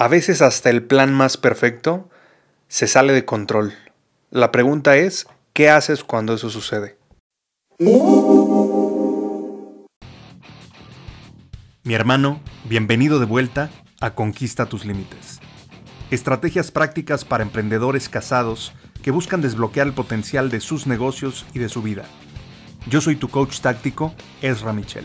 A veces hasta el plan más perfecto se sale de control. La pregunta es, ¿qué haces cuando eso sucede? Mi hermano, bienvenido de vuelta a Conquista tus Límites. Estrategias prácticas para emprendedores casados que buscan desbloquear el potencial de sus negocios y de su vida. Yo soy tu coach táctico, Ezra Michel.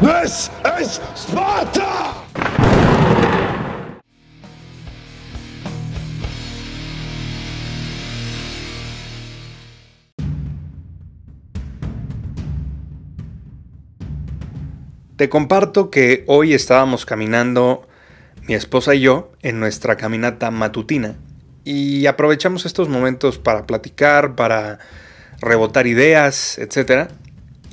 This is Sparta! Te comparto que hoy estábamos caminando mi esposa y yo en nuestra caminata matutina y aprovechamos estos momentos para platicar, para rebotar ideas, etc.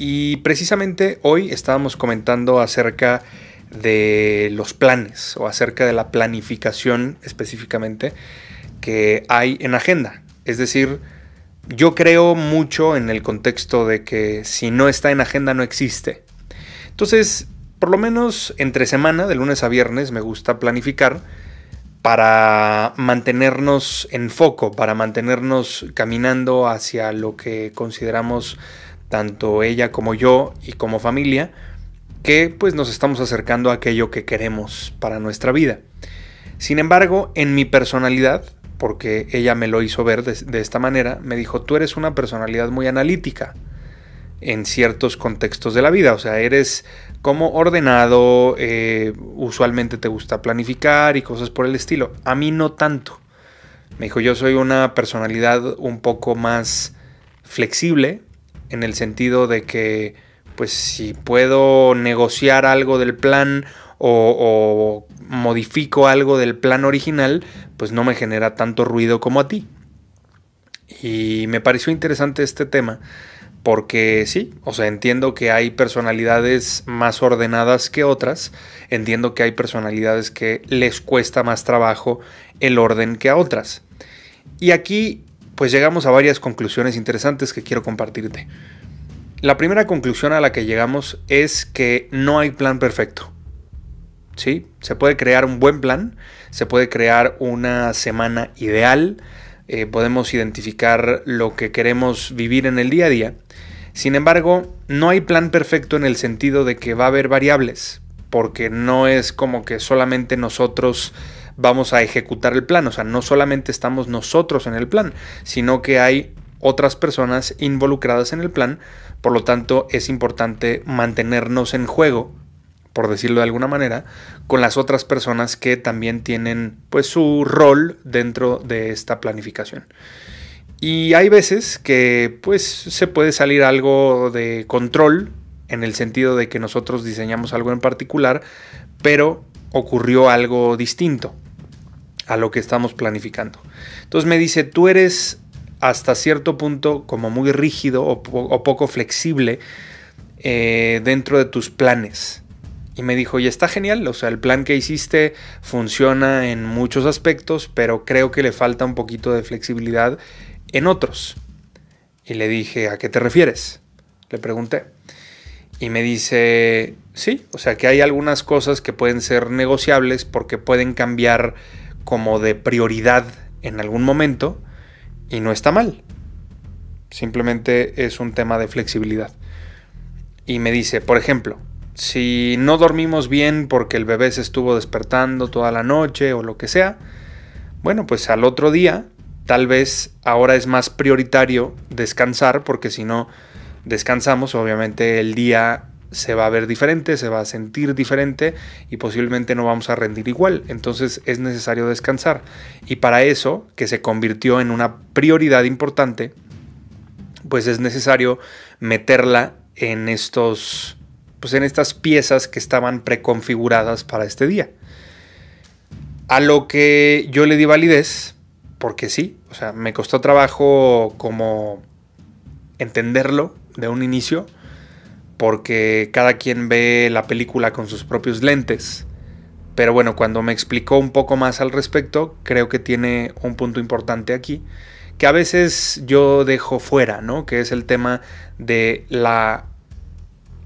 Y precisamente hoy estábamos comentando acerca de los planes o acerca de la planificación específicamente que hay en agenda. Es decir, yo creo mucho en el contexto de que si no está en agenda no existe. Entonces, por lo menos entre semana, de lunes a viernes, me gusta planificar para mantenernos en foco, para mantenernos caminando hacia lo que consideramos tanto ella como yo y como familia, que pues nos estamos acercando a aquello que queremos para nuestra vida. Sin embargo, en mi personalidad, porque ella me lo hizo ver de, esta manera, me dijo, tú eres una personalidad muy analítica en ciertos contextos de la vida, o sea, eres como ordenado, eh, usualmente te gusta planificar y cosas por el estilo. A mí no tanto. Me dijo, yo soy una personalidad un poco más flexible, en el sentido de que, pues si puedo negociar algo del plan o, modifico algo del plan original, pues no me genera tanto ruido como a ti. Y me pareció interesante este tema porque sí, o sea, entiendo que hay personalidades más ordenadas que otras, entiendo que hay personalidades que les cuesta más trabajo el orden que a otras. Y aquí pues llegamos a varias conclusiones interesantes que quiero compartirte. La primera conclusión a la que llegamos es que no hay plan perfecto. ¿Sí? Se puede crear un buen plan, se puede crear una semana ideal, eh, podemos identificar lo que queremos vivir en el día a día. Sin embargo, no hay plan perfecto en el sentido de que va a haber variables, porque no es como que solamente nosotros vamos a ejecutar el plan. O sea, no solamente estamos nosotros en el plan, sino que hay otras personas involucradas en el plan. Por lo tanto, es importante mantenernos en juego, por decirlo de alguna manera, con las otras personas que también tienen pues su rol dentro de esta planificación. Y hay veces que pues se puede salir algo de control en el sentido de que nosotros diseñamos algo en particular, pero ocurrió algo distinto a lo que estamos planificando. Entonces me dice, tú eres hasta cierto punto como muy rígido o, poco flexible eh, dentro de tus planes. Y me dijo, y está genial, o sea, el plan que hiciste funciona en muchos aspectos, pero creo que le falta un poquito de flexibilidad en otros. Y le dije, ¿a qué te refieres? Le pregunté. Y me dice, sí, o sea que hay algunas cosas que pueden ser negociables porque pueden cambiar como de prioridad en algún momento y no está mal. Simplemente es un tema de flexibilidad. Y me dice, por ejemplo, si no dormimos bien porque el bebé se estuvo despertando toda la noche o lo que sea, bueno, pues al otro día tal vez ahora es más prioritario descansar porque si no descansamos, obviamente el día se va a ver diferente, se va a sentir diferente y posiblemente no vamos a rendir igual. Entonces es necesario descansar. Y para eso, que se convirtió en una prioridad importante, pues es necesario meterla en estos pues en estas piezas que estaban preconfiguradas para este día. A lo que yo le di validez, porque sí, o sea, me costó trabajo como entenderlo de un inicio, porque cada quien ve la película con sus propios lentes. Pero bueno, cuando me explicó un poco más al respecto, creo que tiene un punto importante aquí, que a veces yo dejo fuera, ¿no? Que es el tema de la,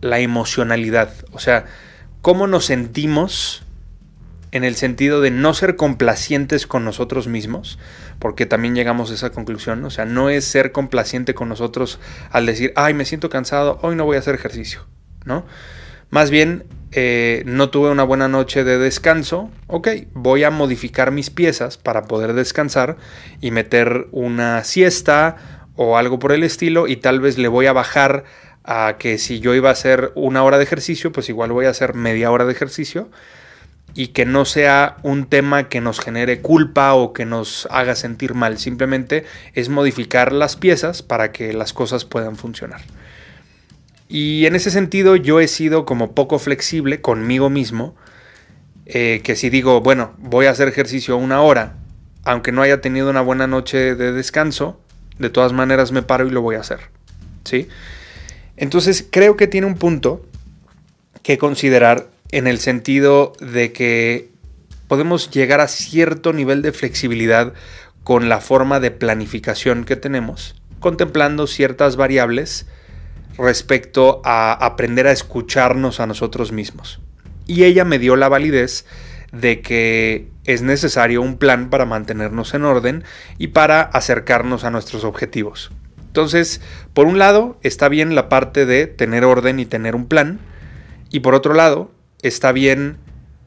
la emocionalidad. O sea, cómo nos sentimos en el sentido de no ser complacientes con nosotros mismos, porque también llegamos a esa conclusión, o sea, no es ser complaciente con nosotros al decir, ay, me siento cansado, hoy no voy a hacer ejercicio, ¿no? Más bien, eh, no tuve una buena noche de descanso, ok, voy a modificar mis piezas para poder descansar y meter una siesta o algo por el estilo y tal vez le voy a bajar a que si yo iba a hacer una hora de ejercicio, pues igual voy a hacer media hora de ejercicio y que no sea un tema que nos genere culpa o que nos haga sentir mal. Simplemente es modificar las piezas para que las cosas puedan funcionar. Y en ese sentido yo he sido como poco flexible conmigo mismo, eh, que si digo, bueno, voy a hacer ejercicio una hora, aunque no haya tenido una buena noche de descanso, de todas maneras me paro y lo voy a hacer. ¿Sí? Entonces creo que tiene un punto que considerar en el sentido de que podemos llegar a cierto nivel de flexibilidad con la forma de planificación que tenemos, contemplando ciertas variables respecto a aprender a escucharnos a nosotros mismos. Y ella me dio la validez de que es necesario un plan para mantenernos en orden y para acercarnos a nuestros objetivos. Entonces, por un lado, está bien la parte de tener orden y tener un plan, y por otro lado, está bien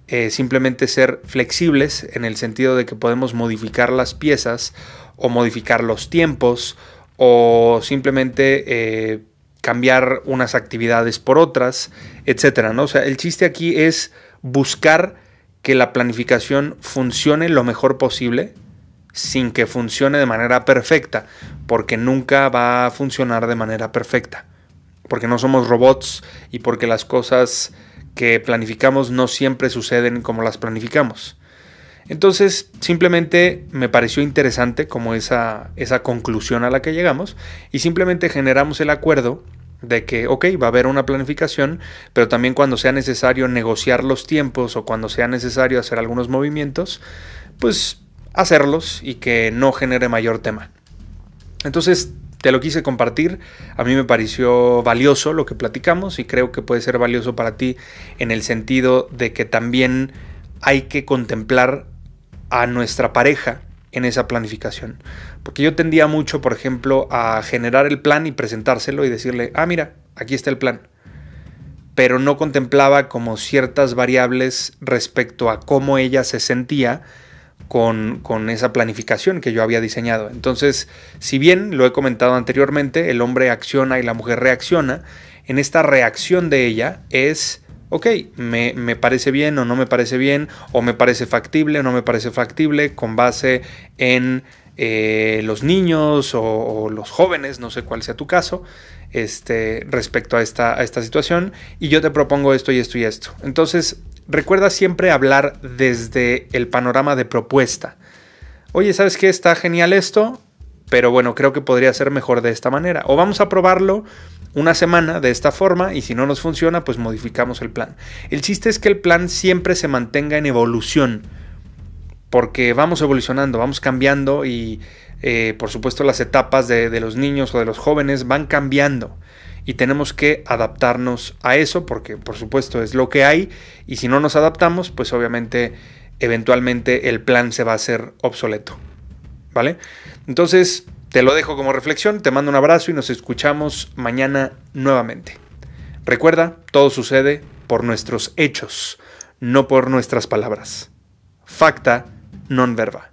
eh, simplemente ser flexibles en el sentido de que podemos modificar las piezas o modificar los tiempos o simplemente eh, cambiar unas actividades por otras, etcétera, ¿no? O sea, el chiste aquí es buscar que la planificación funcione lo mejor posible sin que funcione de manera perfecta, porque nunca va a funcionar de manera perfecta, porque no somos robots y porque las cosas que planificamos no siempre suceden como las planificamos. Entonces, simplemente me pareció interesante como esa, esa conclusión a la que llegamos y simplemente generamos el acuerdo de que, ok, va a haber una planificación, pero también cuando sea necesario negociar los tiempos o cuando sea necesario hacer algunos movimientos, pues hacerlos y que no genere mayor tema. Entonces, te lo quise compartir. A mí me pareció valioso lo que platicamos y creo que puede ser valioso para ti en el sentido de que también hay que contemplar a nuestra pareja en esa planificación. Porque yo tendía mucho, por ejemplo, a generar el plan y presentárselo y decirle, ah, mira, aquí está el plan. Pero no contemplaba como ciertas variables respecto a cómo ella se sentía con, esa planificación que yo había diseñado. Entonces, si bien lo he comentado anteriormente, el hombre acciona y la mujer reacciona, en esta reacción de ella es, ok, me, parece bien o no me parece bien, o me parece factible o no me parece factible, con base en eh, los niños o, los jóvenes, no sé cuál sea tu caso, este, respecto a esta, a esta situación, y yo te propongo esto y esto y esto. Entonces, recuerda siempre hablar desde el panorama de propuesta. Oye, ¿sabes qué? Está genial esto, pero bueno, creo que podría ser mejor de esta manera. O vamos a probarlo una semana de esta forma y si no nos funciona, pues modificamos el plan. El chiste es que el plan siempre se mantenga en evolución, porque vamos evolucionando, vamos cambiando y eh, por supuesto las etapas de los niños o de los jóvenes van cambiando y tenemos que adaptarnos a eso porque por supuesto es lo que hay y si no nos adaptamos pues obviamente eventualmente el plan se va a hacer obsoleto. ¿Vale? Entonces te lo dejo como reflexión, te mando un abrazo y nos escuchamos mañana nuevamente. Recuerda, todo sucede por nuestros hechos, no por nuestras palabras. Facta non verba.